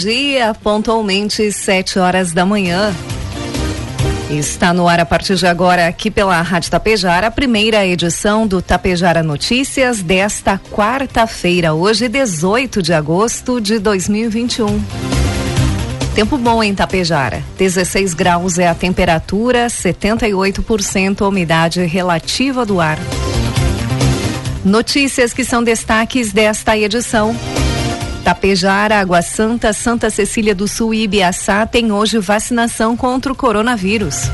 Dia, pontualmente sete horas da manhã. Está no ar a partir de agora aqui pela Rádio Tapejara, a primeira edição do Tapejara Notícias desta quarta-feira, hoje 18 de agosto de 2021. Tempo bom em Tapejara. 16 graus é a temperatura, 78% a umidade relativa do ar. Notícias que são destaques desta edição. Tapejara, Água Santa, Santa Cecília do Sul e Ibiaçá tem hoje vacinação contra o coronavírus.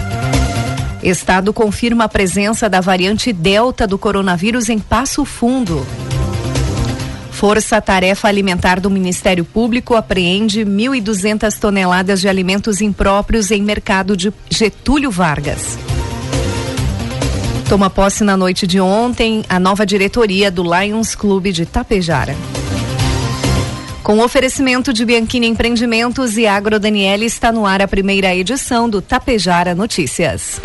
Estado confirma a presença da variante Delta do coronavírus em Passo Fundo. Força Tarefa Alimentar do Ministério Público apreende 1.200 toneladas de alimentos impróprios em mercado de Getúlio Vargas. Toma posse na noite de ontem a nova diretoria do Lions Clube de Tapejara. Com oferecimento de Bianchini Empreendimentos e Agro Daniele está no ar a primeira edição do Tapejara Notícias.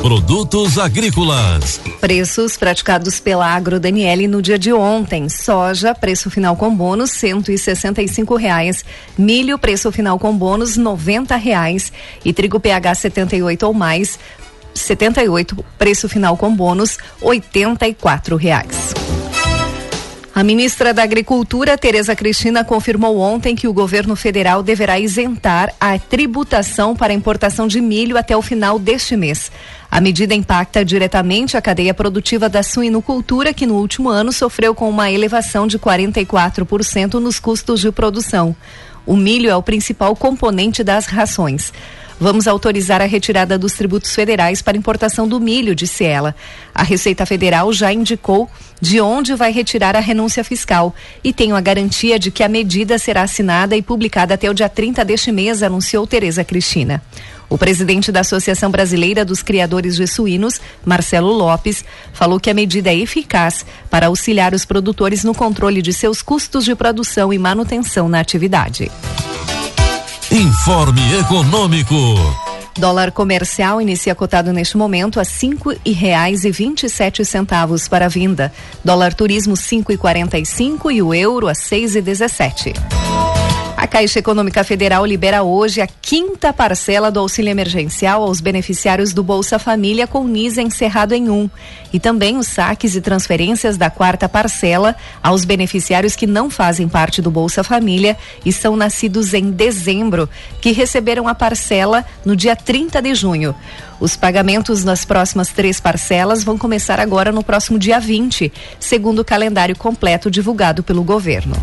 Produtos agrícolas. Preços praticados pela Agro Daniele no dia de ontem. Soja, preço final com bônus, cento e sessenta e cinco reais. Milho, preço final com bônus, noventa reais. E trigo PH 78 ou mais, 78, preço final com bônus, oitenta e quatro reais. A ministra da Agricultura, Tereza Cristina, confirmou ontem que o governo federal deverá isentar a tributação para importação de milho até o final deste mês. A medida impacta diretamente a cadeia produtiva da suinocultura, que no último ano sofreu com uma elevação de 44% nos custos de produção. O milho é o principal componente das rações. Vamos autorizar a retirada dos tributos federais para importação do milho, disse ela. A Receita Federal já indicou de onde vai retirar a renúncia fiscal e tenho a garantia de que a medida será assinada e publicada até o dia 30 deste mês, anunciou Tereza Cristina. O presidente da Associação Brasileira dos Criadores de Suínos, Marcelo Lopes, falou que a medida é eficaz para auxiliar os produtores no controle de seus custos de produção e manutenção na atividade. Informe Econômico. Dólar comercial inicia cotado neste momento a cinco e reais e vinte e sete centavos para a vinda. Dólar turismo cinco e quarenta e cinco e o euro a seis e dezessete. A Caixa Econômica Federal libera hoje a quinta parcela do auxílio emergencial aos beneficiários do Bolsa Família com NIS encerrado em um. E também os saques e transferências da quarta parcela aos beneficiários que não fazem parte do Bolsa Família e são nascidos em dezembro, que receberam a parcela no dia 30 de junho. Os pagamentos nas próximas três parcelas vão começar agora no próximo dia 20, segundo o calendário completo divulgado pelo governo.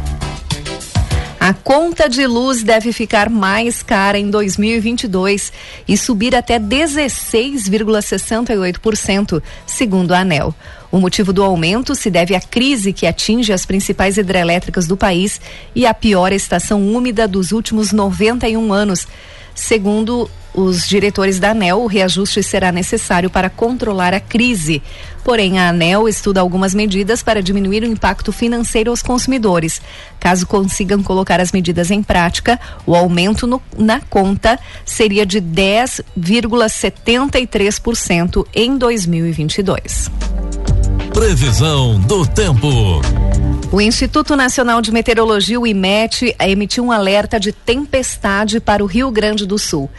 A conta de luz deve ficar mais cara em 2022 e subir até 16,68%, segundo a ANEL. O motivo do aumento se deve à crise que atinge as principais hidrelétricas do país e à pior estação úmida dos últimos 91 anos. Segundo os diretores da ANEL, o reajuste será necessário para controlar a crise. Porém, a ANEL estuda algumas medidas para diminuir o impacto financeiro aos consumidores. Caso consigam colocar as medidas em prática, o aumento no, na conta seria de 10,73% em 2022. Previsão do tempo. O Instituto Nacional de Meteorologia, o IMET, emitiu um alerta de tempestade para o Rio Grande do Sul.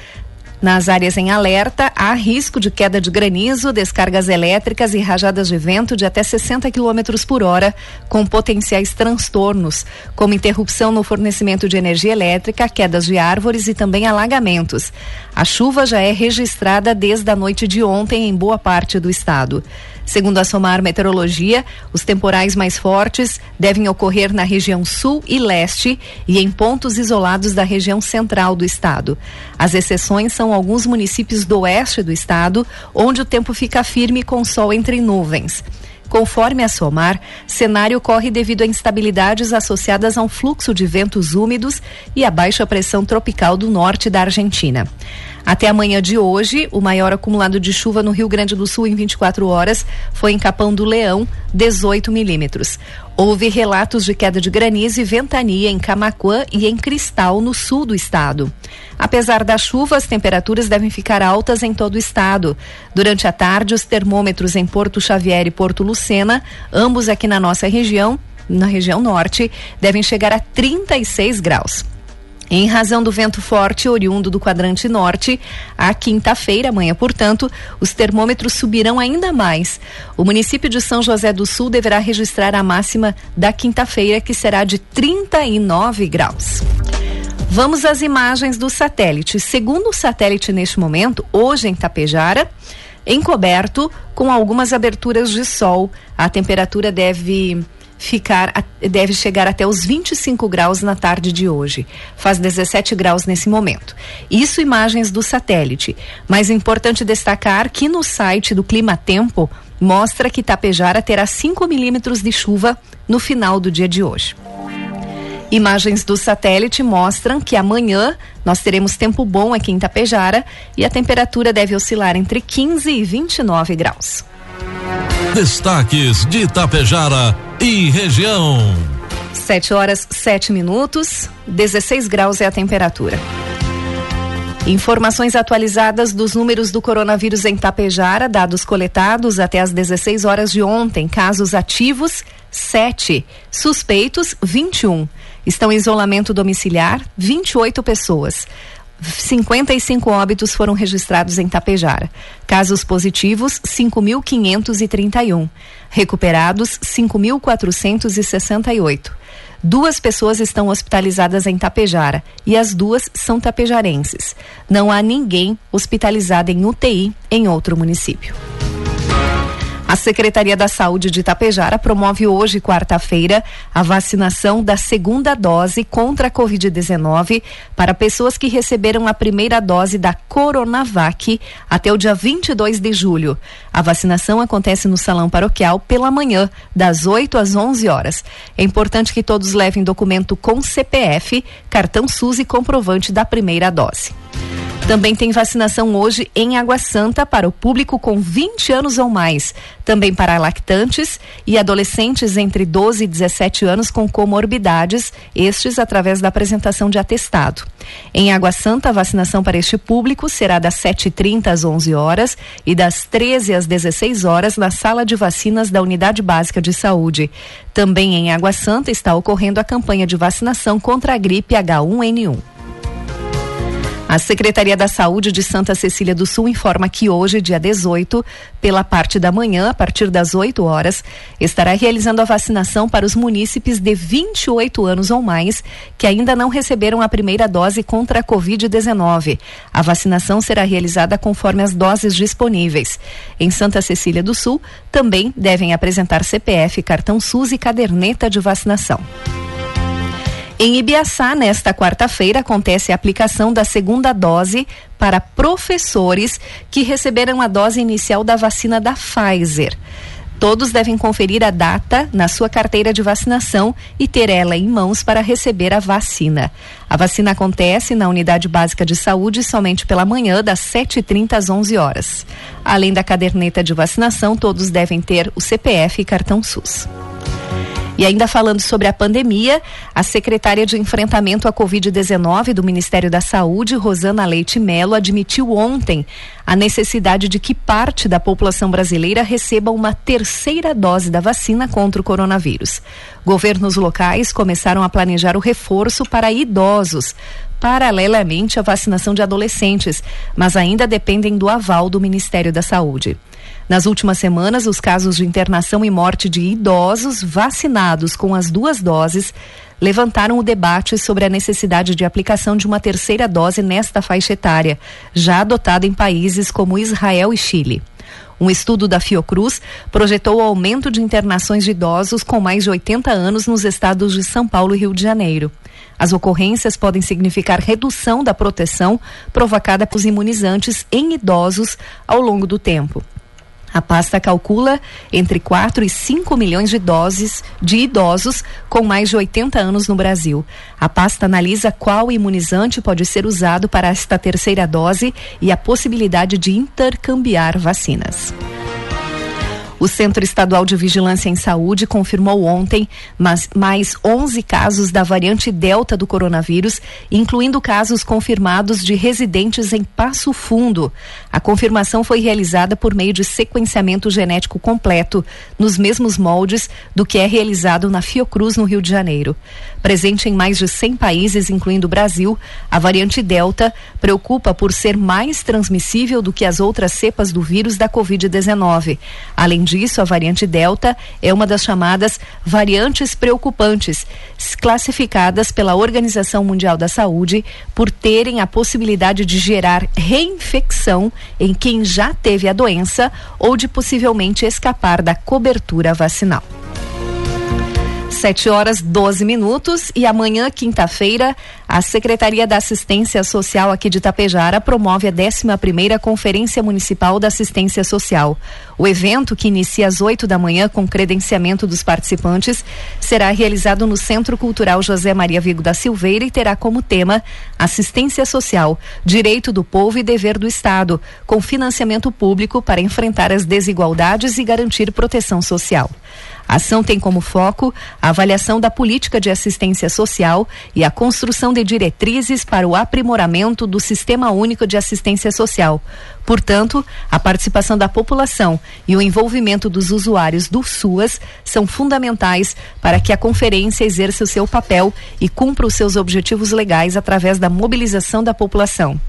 Nas áreas em alerta, há risco de queda de granizo, descargas elétricas e rajadas de vento de até 60 km por hora, com potenciais transtornos, como interrupção no fornecimento de energia elétrica, quedas de árvores e também alagamentos. A chuva já é registrada desde a noite de ontem em boa parte do estado. Segundo a Somar Meteorologia, os temporais mais fortes devem ocorrer na região sul e leste e em pontos isolados da região central do estado. As exceções são alguns municípios do oeste do estado, onde o tempo fica firme com sol entre nuvens. Conforme a SOMAR, cenário ocorre devido a instabilidades associadas a um fluxo de ventos úmidos e a baixa pressão tropical do norte da Argentina. Até amanhã de hoje, o maior acumulado de chuva no Rio Grande do Sul em 24 horas foi em Capão do Leão, 18 milímetros. Houve relatos de queda de granizo e ventania em Camacuã e em Cristal, no sul do estado. Apesar da chuva, as temperaturas devem ficar altas em todo o estado. Durante a tarde, os termômetros em Porto Xavier e Porto Lucena, ambos aqui na nossa região, na região norte, devem chegar a 36 graus. Em razão do vento forte oriundo do quadrante norte, a quinta-feira, amanhã, portanto, os termômetros subirão ainda mais. O município de São José do Sul deverá registrar a máxima da quinta-feira, que será de 39 graus. Vamos às imagens do satélite. Segundo o satélite neste momento, hoje em Tapejara, encoberto com algumas aberturas de sol, a temperatura deve ficar deve chegar até os 25 graus na tarde de hoje. Faz 17 graus nesse momento. Isso imagens do satélite. Mas é importante destacar que no site do Clima Tempo mostra que Tapejara terá 5 milímetros de chuva no final do dia de hoje. Imagens do satélite mostram que amanhã nós teremos tempo bom aqui em Tapejara e a temperatura deve oscilar entre 15 e 29 graus. Destaques de Itapejara e região. 7 horas 7 minutos, 16 graus é a temperatura. Informações atualizadas dos números do coronavírus em Tapejara, dados coletados até as 16 horas de ontem. Casos ativos, 7. Suspeitos, 21. Estão em isolamento domiciliar, 28 pessoas. 55 óbitos foram registrados em Tapejara. Casos positivos, 5.531. Recuperados, 5.468. Duas pessoas estão hospitalizadas em Tapejara e as duas são tapejarenses. Não há ninguém hospitalizado em UTI em outro município. A Secretaria da Saúde de Itapejara promove hoje, quarta-feira, a vacinação da segunda dose contra a Covid-19 para pessoas que receberam a primeira dose da Coronavac até o dia 22 de julho. A vacinação acontece no Salão Paroquial pela manhã, das 8 às 11 horas. É importante que todos levem documento com CPF, cartão SUS e comprovante da primeira dose. Também tem vacinação hoje em Água Santa para o público com 20 anos ou mais. Também para lactantes e adolescentes entre 12 e 17 anos com comorbidades, estes através da apresentação de atestado. Em Água Santa, a vacinação para este público será das 7h30 às 11 horas e das 13 às 16 horas na sala de vacinas da Unidade Básica de Saúde. Também em Água Santa está ocorrendo a campanha de vacinação contra a gripe H1N1. A Secretaria da Saúde de Santa Cecília do Sul informa que hoje, dia 18, pela parte da manhã, a partir das 8 horas, estará realizando a vacinação para os munícipes de 28 anos ou mais que ainda não receberam a primeira dose contra a Covid-19. A vacinação será realizada conforme as doses disponíveis. Em Santa Cecília do Sul, também devem apresentar CPF, cartão SUS e caderneta de vacinação. Em Ibiaçá, nesta quarta-feira, acontece a aplicação da segunda dose para professores que receberam a dose inicial da vacina da Pfizer. Todos devem conferir a data na sua carteira de vacinação e ter ela em mãos para receber a vacina. A vacina acontece na Unidade Básica de Saúde somente pela manhã, das 7h30 às 11 horas. Além da caderneta de vacinação, todos devem ter o CPF e cartão SUS. E ainda falando sobre a pandemia, a secretária de enfrentamento à Covid-19 do Ministério da Saúde, Rosana Leite Melo, admitiu ontem a necessidade de que parte da população brasileira receba uma terceira dose da vacina contra o coronavírus. Governos locais começaram a planejar o reforço para idosos, paralelamente à vacinação de adolescentes, mas ainda dependem do aval do Ministério da Saúde. Nas últimas semanas, os casos de internação e morte de idosos vacinados com as duas doses levantaram o debate sobre a necessidade de aplicação de uma terceira dose nesta faixa etária, já adotada em países como Israel e Chile. Um estudo da Fiocruz projetou o aumento de internações de idosos com mais de 80 anos nos estados de São Paulo e Rio de Janeiro. As ocorrências podem significar redução da proteção provocada pelos imunizantes em idosos ao longo do tempo. A pasta calcula entre 4 e 5 milhões de doses de idosos com mais de 80 anos no Brasil. A pasta analisa qual imunizante pode ser usado para esta terceira dose e a possibilidade de intercambiar vacinas. O Centro Estadual de Vigilância em Saúde confirmou ontem mais, mais 11 casos da variante Delta do coronavírus, incluindo casos confirmados de residentes em Passo Fundo. A confirmação foi realizada por meio de sequenciamento genético completo, nos mesmos moldes do que é realizado na Fiocruz, no Rio de Janeiro. Presente em mais de 100 países, incluindo o Brasil, a variante Delta preocupa por ser mais transmissível do que as outras cepas do vírus da Covid-19. Além disso, a variante Delta é uma das chamadas variantes preocupantes, classificadas pela Organização Mundial da Saúde por terem a possibilidade de gerar reinfecção em quem já teve a doença ou de possivelmente escapar da cobertura vacinal. 7 horas 12 minutos e amanhã, quinta-feira, a Secretaria da Assistência Social aqui de Tapejara promove a 11 Conferência Municipal da Assistência Social. O evento, que inicia às 8 da manhã com credenciamento dos participantes, será realizado no Centro Cultural José Maria Vigo da Silveira e terá como tema Assistência Social, Direito do Povo e Dever do Estado, com financiamento público para enfrentar as desigualdades e garantir proteção social. A ação tem como foco a avaliação da política de assistência social e a construção de diretrizes para o aprimoramento do Sistema Único de Assistência Social, Portanto, a participação da população e o envolvimento dos usuários do SUAS são fundamentais para que a conferência exerça o seu papel e cumpra os seus objetivos legais através da mobilização da população.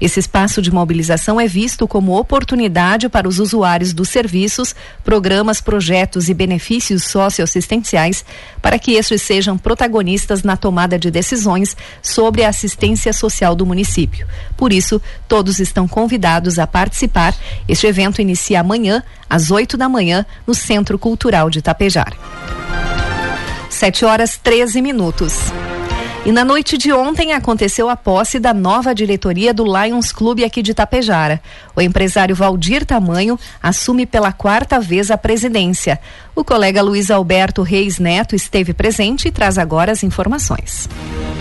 Esse espaço de mobilização é visto como oportunidade para os usuários dos serviços, programas, projetos e benefícios socioassistenciais para que estes sejam protagonistas na tomada de decisões sobre a assistência social do município. Por isso, todos estão convidados a participar. Este evento inicia amanhã, às 8 da manhã, no Centro Cultural de Tapejar. 7 horas 13 minutos. E na noite de ontem aconteceu a posse da nova diretoria do Lions Clube aqui de Tapejara. O empresário Valdir Tamanho assume pela quarta vez a presidência. O colega Luiz Alberto Reis Neto esteve presente e traz agora as informações.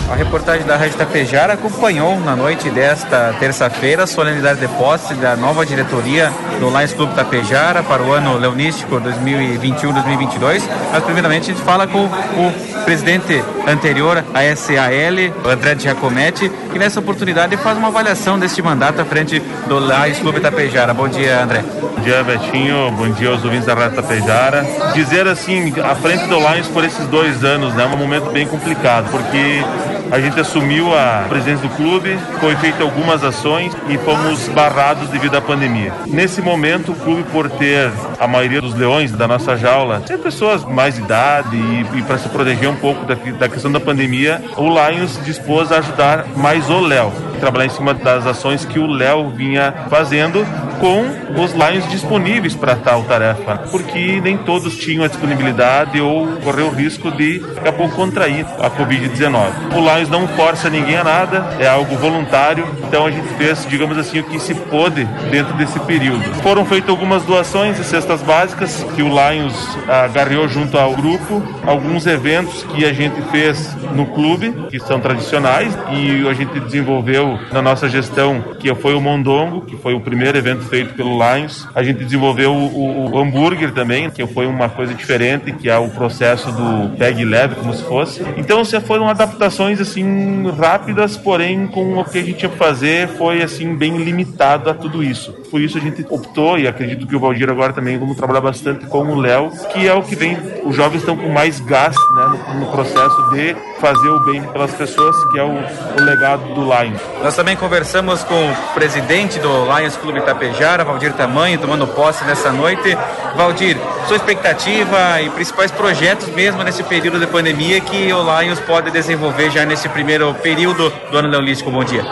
A reportagem da Rádio Tapejara acompanhou na noite desta terça-feira a solenidade de posse da nova diretoria do Lions Clube Tapejara para o ano leonístico 2021-2022. Mas primeiramente a gente fala com o presidente anterior a SAL, André Giacometti, que nessa oportunidade faz uma avaliação deste mandato à frente do Lions Clube Tapejara. Bom dia, André. Bom dia, Betinho. Bom dia aos ouvintes da Rádio Tapejara. Dizer assim, à frente do Lions por esses dois anos, né, é um momento bem complicado, porque a gente assumiu a presidência do clube, foi feita algumas ações e fomos barrados devido à pandemia. Nesse momento, o clube, por ter a maioria dos leões da nossa jaula, tem pessoas mais de idade e, e para se proteger um pouco da, da questão da pandemia, o Lions dispôs a ajudar mais o Léo, trabalhar em cima das ações que o Léo vinha fazendo com os Lions disponíveis para tal tarefa, porque nem todos tinham a disponibilidade ou correu o risco de daqui a pouco contrair a Covid-19. O Lions não força ninguém a nada, é algo voluntário, então a gente fez, digamos assim, o que se pôde dentro desse período. Foram feitas algumas doações de cestas básicas que o Lions agarrou junto ao grupo, alguns eventos que a gente fez no clube, que são tradicionais, e a gente desenvolveu na nossa gestão, que foi o Mondongo, que foi o primeiro evento feito pelo Lions. A gente desenvolveu o, o, hambúrguer também, que foi uma coisa diferente, que é o processo do peg leve, como se fosse. Então, se foram adaptações assim rápidas, porém com o que a gente tinha que fazer foi assim bem limitado a tudo isso. Por isso a gente optou e acredito que o Valdir agora também vamos trabalhar bastante com o Léo, que é o que vem. Os jovens estão com mais gás né, no, no, processo de fazer o bem pelas pessoas, que é o, o legado do Lions. Nós também conversamos com o presidente do Lions Clube Itapejara Tapejara, Valdir Tamanho, tomando posse nessa noite. Valdir, sua expectativa e principais projetos mesmo nesse período de pandemia que o Lions pode desenvolver já nesse primeiro período do ano leolístico. Bom dia.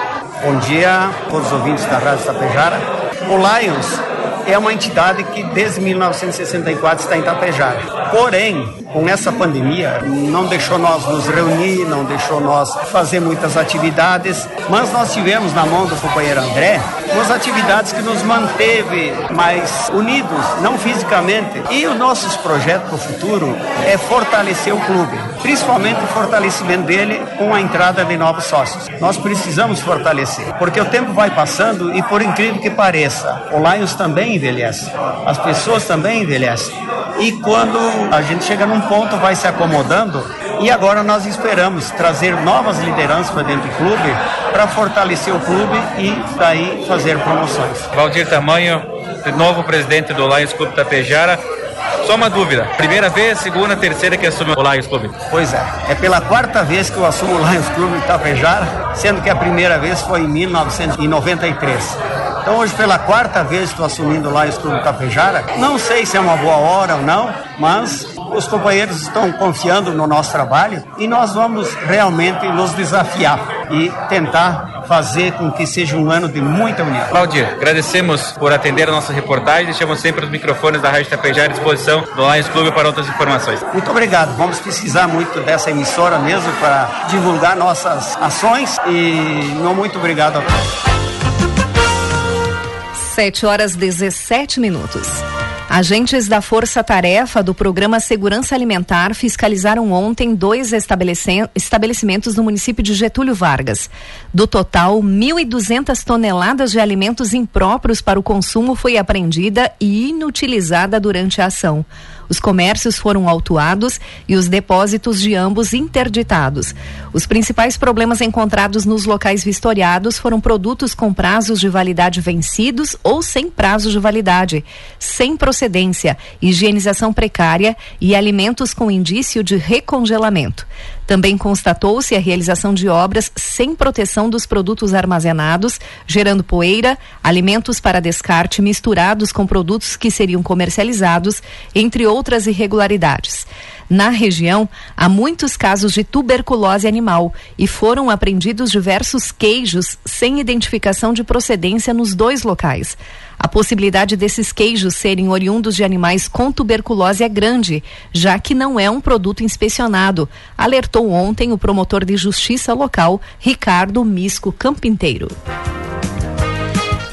Bom dia a todos os ouvintes da Rádio Tapejara. O Lions é uma entidade que desde 1964 está em Tapejara. Porém, com essa pandemia, não deixou nós nos reunir, não deixou nós fazer muitas atividades, mas nós tivemos na mão do companheiro André umas atividades que nos manteve mais unidos, não fisicamente. E os nossos projetos para o futuro é fortalecer o clube, principalmente o fortalecimento dele com a entrada de novos sócios. Nós precisamos fortalecer, porque o tempo vai passando e por incrível que pareça, o Lions também envelhece, as pessoas também envelhecem. E quando a gente chega num ponto, vai se acomodando, e agora nós esperamos trazer novas lideranças para dentro do clube para fortalecer o clube e daí fazer promoções. Valdir Tamanho, novo presidente do Lions Clube Tapejara. Só uma dúvida, primeira vez, segunda, terceira que assume o Lions Clube? Pois é, é pela quarta vez que eu assumo o Lions Clube Tapejara, sendo que a primeira vez foi em 1993. Então hoje pela quarta vez estou assumindo lá o Clube Tapejara. Não sei se é uma boa hora ou não, mas os companheiros estão confiando no nosso trabalho e nós vamos realmente nos desafiar e tentar fazer com que seja um ano de muita união. Claudir, agradecemos por atender a nossa reportagem. Deixamos sempre os microfones da Rádio Tapejara à disposição do Lions Clube para outras informações. Muito obrigado. Vamos precisar muito dessa emissora mesmo para divulgar nossas ações e muito obrigado a todos. 7 horas 17 minutos. Agentes da Força Tarefa do Programa Segurança Alimentar fiscalizaram ontem dois estabelecimentos no município de Getúlio Vargas. Do total, 1.200 toneladas de alimentos impróprios para o consumo foi apreendida e inutilizada durante a ação. Os comércios foram autuados e os depósitos de ambos interditados. Os principais problemas encontrados nos locais vistoriados foram produtos com prazos de validade vencidos ou sem prazo de validade, sem procedência, higienização precária e alimentos com indício de recongelamento. Também constatou-se a realização de obras sem proteção dos produtos armazenados, gerando poeira, alimentos para descarte misturados com produtos que seriam comercializados, entre outras irregularidades. Na região, há muitos casos de tuberculose animal e foram apreendidos diversos queijos sem identificação de procedência nos dois locais. A possibilidade desses queijos serem oriundos de animais com tuberculose é grande, já que não é um produto inspecionado, alertou ontem o promotor de justiça local, Ricardo Misco Campinteiro.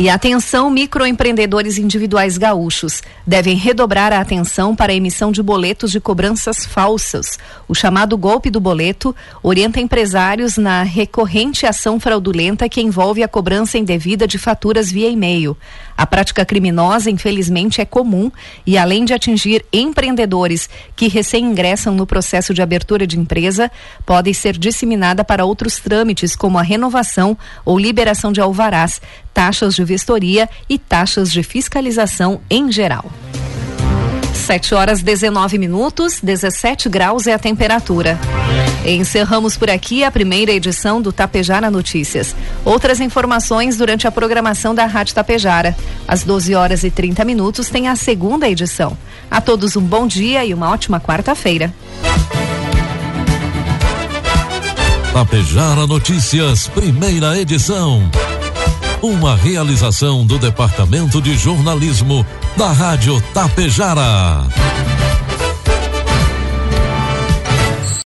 E atenção, microempreendedores individuais gaúchos devem redobrar a atenção para a emissão de boletos de cobranças falsas. O chamado golpe do boleto orienta empresários na recorrente ação fraudulenta que envolve a cobrança indevida de faturas via e-mail. A prática criminosa, infelizmente, é comum e, além de atingir empreendedores que recém ingressam no processo de abertura de empresa, pode ser disseminada para outros trâmites, como a renovação ou liberação de alvarás, taxas de vistoria e taxas de fiscalização em geral. 7 horas 19 minutos, 17 graus é a temperatura. Encerramos por aqui a primeira edição do Tapejara Notícias. Outras informações durante a programação da Rádio Tapejara. Às 12 horas e 30 minutos tem a segunda edição. A todos um bom dia e uma ótima quarta-feira. Tapejara Notícias, primeira edição. Uma realização do Departamento de Jornalismo da Rádio Tapejara.